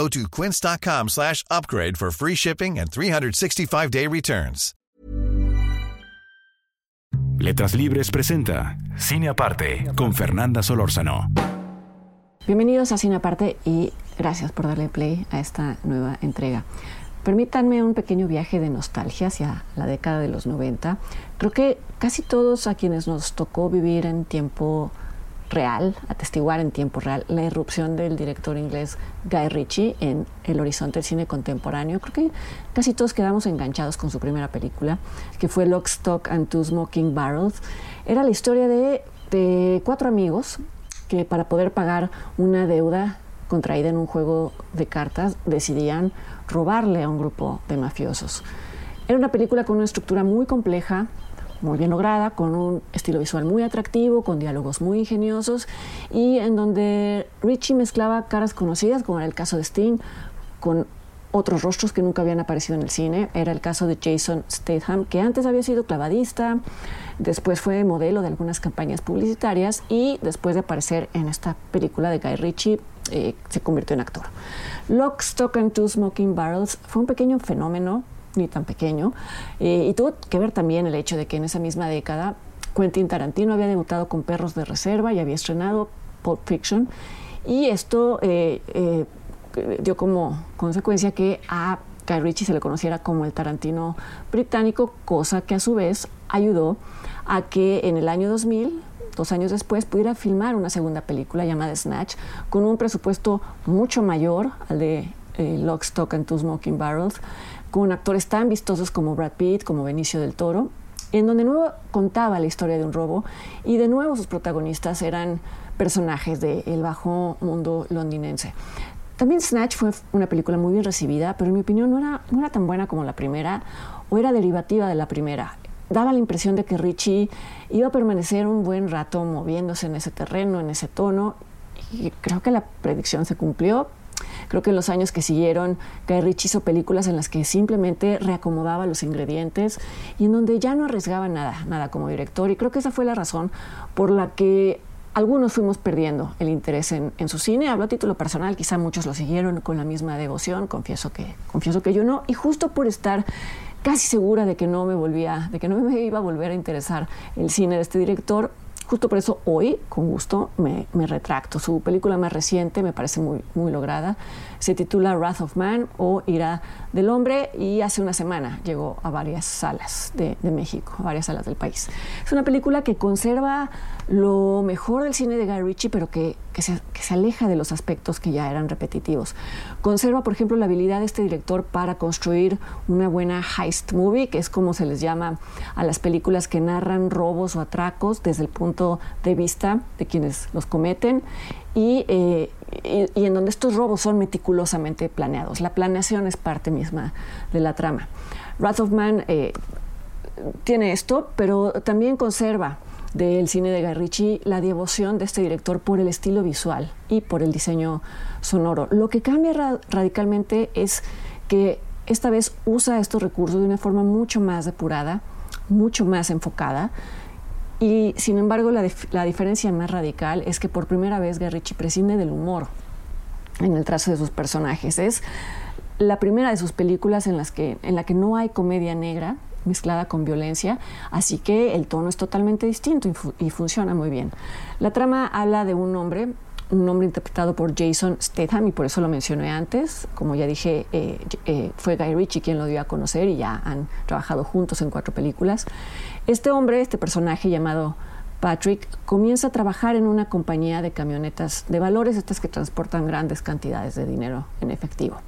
Go to quince.com slash upgrade for free shipping and 365-day returns. Letras Libres presenta Cine Aparte con Fernanda Solórzano. Bienvenidos a Cine Aparte y gracias por darle play a esta nueva entrega. Permítanme un pequeño viaje de nostalgia hacia la década de los 90. Creo que casi todos a quienes nos tocó vivir en tiempo real, atestiguar en tiempo real la irrupción del director inglés Guy Ritchie en el horizonte del cine contemporáneo. Creo que casi todos quedamos enganchados con su primera película, que fue Lock, Stock and Two Smoking Barrels. Era la historia de, de cuatro amigos que para poder pagar una deuda contraída en un juego de cartas decidían robarle a un grupo de mafiosos. Era una película con una estructura muy compleja, muy bien lograda, con un estilo visual muy atractivo, con diálogos muy ingeniosos y en donde Richie mezclaba caras conocidas, como era el caso de Sting, con otros rostros que nunca habían aparecido en el cine. Era el caso de Jason Statham, que antes había sido clavadista, después fue modelo de algunas campañas publicitarias y después de aparecer en esta película de Guy Ritchie, eh, se convirtió en actor. Lock, Stock and Two Smoking Barrels fue un pequeño fenómeno ni tan pequeño. Eh, y tuvo que ver también el hecho de que en esa misma década Quentin Tarantino había debutado con Perros de Reserva y había estrenado Pulp Fiction. Y esto eh, eh, dio como consecuencia que a Guy Ritchie se le conociera como el Tarantino británico, cosa que a su vez ayudó a que en el año 2000 dos años después, pudiera filmar una segunda película llamada Snatch, con un presupuesto mucho mayor al de Lock, Stock and Two Smoking Barrels, con actores tan vistosos como Brad Pitt, como Benicio del Toro, en donde de nuevo contaba la historia de un robo y de nuevo sus protagonistas eran personajes del bajo mundo londinense. También Snatch fue una película muy bien recibida, pero en mi opinión no era, no era tan buena como la primera o era derivativa de la primera. Daba la impresión de que Richie iba a permanecer un buen rato moviéndose en ese terreno, en ese tono, y creo que la predicción se cumplió, Creo que en los años que siguieron, Guy Ritchie hizo películas en las que simplemente reacomodaba los ingredientes y en donde ya no arriesgaba nada, nada como director. Y creo que esa fue la razón por la que algunos fuimos perdiendo el interés en, su cine. Hablo a título personal, quizá muchos lo siguieron con la misma devoción, confieso que, confieso que yo no. Y justo por estar casi segura de que no me volvía, de que no me iba a volver a interesar el cine de este director, Justo por eso hoy, con gusto, me, retracto. Su película más reciente me parece muy, muy lograda. Se titula Wrath of Man o Ira del Hombre y hace una semana llegó a varias salas de, de México, a varias salas del país. Es una película que conserva lo mejor del cine de Guy Ritchie, pero que, que, se, que, se, aleja de los aspectos que ya eran repetitivos. Conserva, por ejemplo, la habilidad de este director para construir una buena heist movie, que es como se les llama a las películas que narran robos o atracos desde el punto de vista de quienes los cometen. Y, eh, y, en donde estos robos son meticulosamente planeados. La planeación es parte misma de la trama. Wrath eh, tiene esto, pero también conserva del cine de Guy Ritchie, la devoción de este director por el estilo visual y por el diseño sonoro. Lo que cambia radicalmente es que esta vez usa estos recursos de una forma mucho más depurada, mucho más enfocada. Y sin embargo, la, la diferencia más radical es que por primera vez Guy Ritchie prescinde del humor en el trazo de sus personajes. Es la primera de sus películas en, las que, en la que no hay comedia negra, mezclada con violencia, así que el tono es totalmente distinto y, funciona muy bien. La trama habla de un hombre un hombre interpretado por Jason Statham y por eso lo mencioné antes. Como ya dije, eh, eh, fue Guy Ritchie quien lo dio a conocer y ya han trabajado juntos en cuatro películas. Este hombre, este personaje llamado Patrick comienza a trabajar en una compañía de camionetas de valores, estas que transportan grandes cantidades de dinero en efectivo.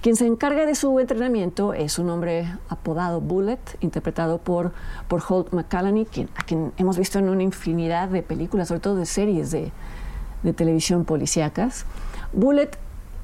Quien se encarga de su entrenamiento es un hombre apodado Bullet, interpretado por, por Holt McCallany, a quien hemos visto en una infinidad de películas, sobre todo de series de, de televisión policíacas. Bullet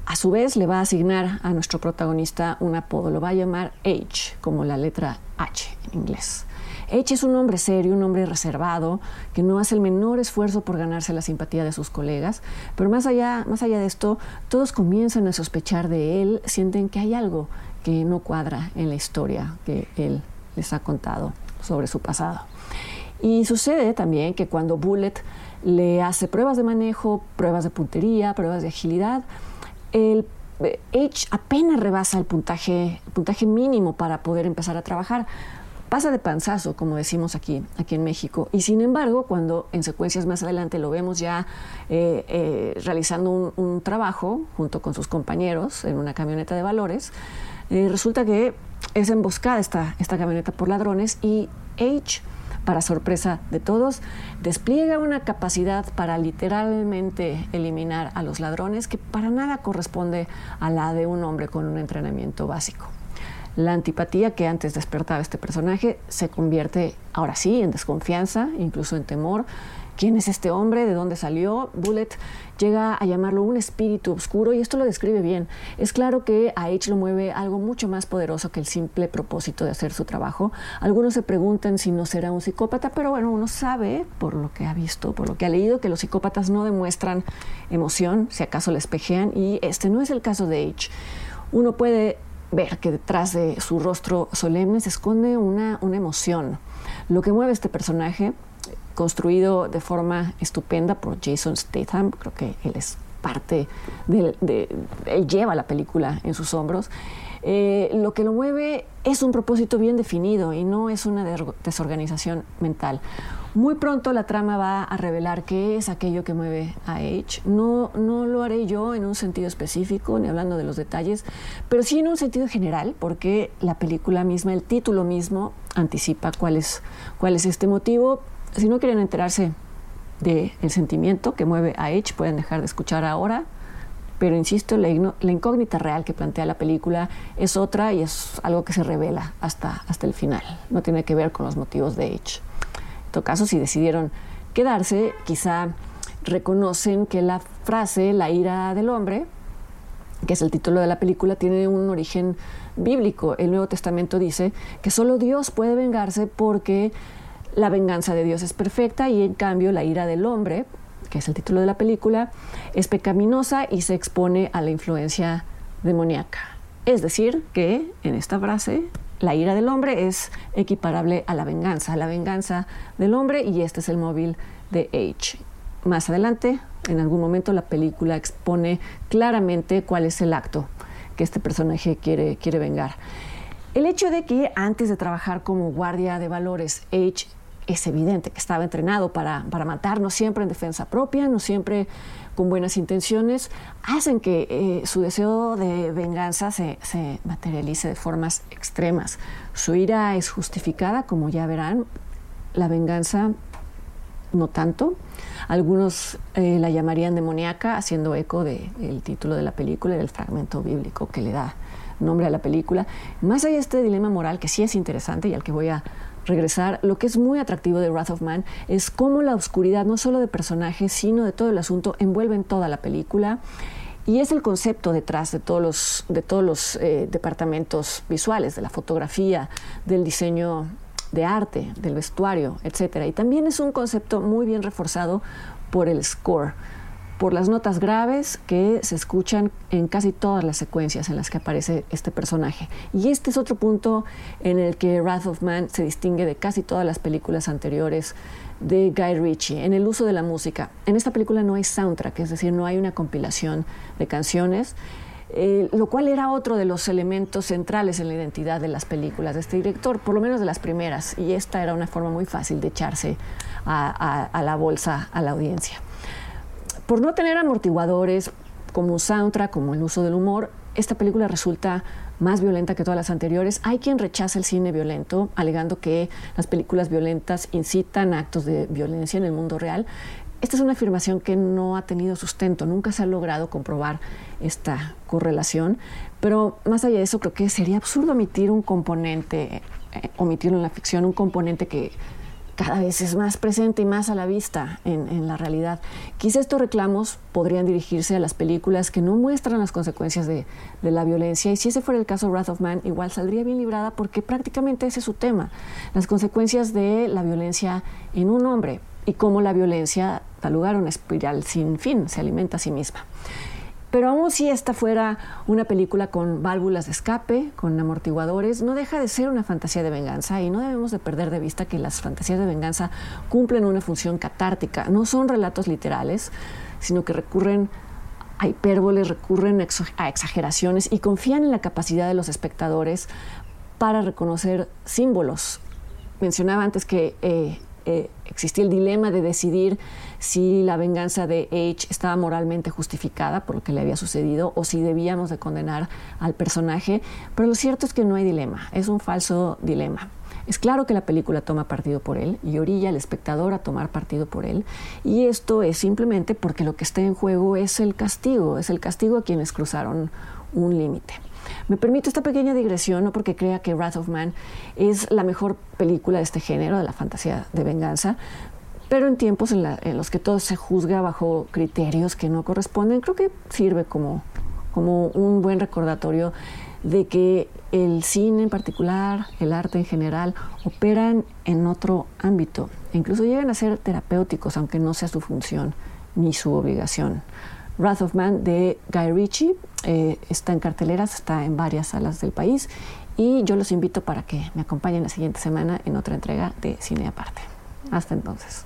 a su vez le va a asignar a nuestro protagonista un apodo, lo va a llamar H, como la letra H en inglés. H es un hombre serio, un hombre reservado, que no hace el menor esfuerzo por ganarse la simpatía de sus colegas, pero más allá, más allá de esto, todos comienzan a sospechar de él, sienten que hay algo que no cuadra en la historia que él les ha contado sobre su pasado. Y sucede también que cuando Bullet le hace pruebas de manejo, pruebas de puntería, pruebas de agilidad, el eh, apenas rebasa el puntaje, el puntaje mínimo para poder empezar a trabajar. Pasa de panzazo, como decimos aquí, aquí en México. Y sin embargo, cuando en secuencias más adelante lo vemos ya eh, eh, realizando un, trabajo junto con sus compañeros en una camioneta de valores, resulta que es emboscada esta, esta camioneta por ladrones y H para sorpresa de todos, despliega una capacidad para literalmente eliminar a los ladrones que para nada corresponde a la de un hombre con un entrenamiento básico. La antipatía que antes despertaba este personaje se convierte ahora sí en desconfianza, incluso en temor, ¿Quién es este hombre? ¿De dónde salió? Bullet llega a llamarlo un espíritu oscuro y esto lo describe bien. Es claro que a H lo mueve algo mucho más poderoso que el simple propósito de hacer su trabajo. Algunos se preguntan si no será un psicópata, pero bueno, uno sabe por lo que ha visto, por lo que ha leído, que los psicópatas no demuestran emoción, si acaso les pejean, y este no es el caso de H. Uno puede ver que detrás de su rostro solemne se esconde una, una emoción. Lo que mueve este personaje construido de forma estupenda por Jason Statham, creo que él es parte de, él lleva la película en sus hombros. Eh, lo que lo mueve es un propósito bien definido y no es una desorganización mental. Muy pronto la trama va a revelar qué es aquello que mueve a H. No, no lo haré yo en un sentido específico, ni hablando de los detalles, pero sí en un sentido general, porque la película misma, el título mismo, anticipa cuál cuál es este motivo, si no quieren enterarse del sentimiento que mueve a Edge, pueden dejar de escuchar ahora. Pero insisto, la, incógnita real que plantea la película es otra y es algo que se revela hasta, hasta el final. No tiene que ver con los motivos de Edge. En todo caso, si decidieron quedarse, quizá reconocen que la frase la ira del hombre, que es el título de la película, tiene un origen bíblico. El Nuevo Testamento dice que solo Dios puede vengarse porque la venganza de Dios es perfecta y en cambio la ira del hombre, que es el título de la película, es pecaminosa y se expone a la influencia demoníaca. Es decir, que en esta frase la ira del hombre es equiparable a la venganza, a la venganza del hombre y este es el móvil de H. Más adelante, en algún momento, la película expone claramente cuál es el acto que este personaje quiere, quiere vengar. El hecho de que antes de trabajar como guardia de valores, H es evidente que estaba entrenado para, matar, no siempre en defensa propia, no siempre con buenas intenciones, hacen que eh, su deseo de venganza se, materialice de formas extremas. Su ira es justificada, como ya verán, la venganza no tanto. Algunos eh, la llamarían demoníaca, haciendo eco del título de la película y del fragmento bíblico que le da nombre a la película. Más allá de este dilema moral que sí es interesante y al que voy a regresar, lo que es muy atractivo de Wrath of Man es cómo la oscuridad, no solo de personajes, sino de todo el asunto, envuelve en toda la película. Y es el concepto detrás de todos los, de todos los eh, departamentos visuales, de la fotografía, del diseño de arte, del vestuario, etc. Y también es un concepto muy bien reforzado por el score por las notas graves que se escuchan en casi todas las secuencias en las que aparece este personaje. Y este es otro punto en el que Wrath of Man se distingue de casi todas las películas anteriores de Guy Ritchie, en el uso de la música. En esta película no hay soundtrack, es decir, no hay una compilación de canciones. Eh, lo cual era otro de los elementos centrales en la identidad de las películas de este director, por lo menos de las primeras, y esta era una forma muy fácil de echarse a la bolsa a la audiencia. Por no tener amortiguadores como un soundtrack, como el uso del humor, esta película resulta más violenta que todas las anteriores. Hay quien rechaza el cine violento, alegando que las películas violentas incitan actos de violencia en el mundo real. Esta es una afirmación que no ha tenido sustento, nunca se ha logrado comprobar esta correlación, pero más allá de eso creo que sería absurdo omitir un componente, eh, omitirlo en la ficción, un componente que cada vez es más presente y más a la vista en, la realidad. Quizá estos reclamos podrían dirigirse a las películas que no muestran las consecuencias de, de, la violencia y si ese fuera el caso Wrath of Man igual saldría bien librada porque prácticamente ese es su tema, las consecuencias de la violencia en un hombre y cómo la violencia da lugar a una espiral sin fin, se alimenta a sí misma. Pero aún si esta fuera una película con válvulas de escape, con amortiguadores, no deja de ser una fantasía de venganza y no debemos de perder de vista que las fantasías de venganza cumplen una función catártica. No son relatos literales, sino que recurren a hipérboles, recurren a exageraciones y confían en la capacidad de los espectadores para reconocer símbolos. Mencionaba antes que eh, eh, existía el dilema de decidir si la venganza de H estaba moralmente justificada por lo que le había sucedido o si debíamos de condenar al personaje, pero lo cierto es que no hay dilema, es un falso dilema. Es claro que la película toma partido por él y orilla al espectador a tomar partido por él, y esto es simplemente porque lo que está en juego es el castigo, es el castigo a quienes cruzaron un límite. Me permito esta pequeña digresión, no porque crea que Wrath of Man es la mejor película de este género, de la fantasía de venganza, pero en tiempos en, los que todo se juzga bajo criterios que no corresponden, creo que sirve como, como un buen recordatorio de que el cine en particular, el arte en general, operan en otro ámbito incluso llegan a ser terapéuticos, aunque no sea su función ni su obligación. Wrath of Man de Guy Ritchie eh, está en carteleras, está en varias salas del país y yo los invito para que me acompañen la siguiente semana en otra entrega de Cine Aparte. Hasta entonces.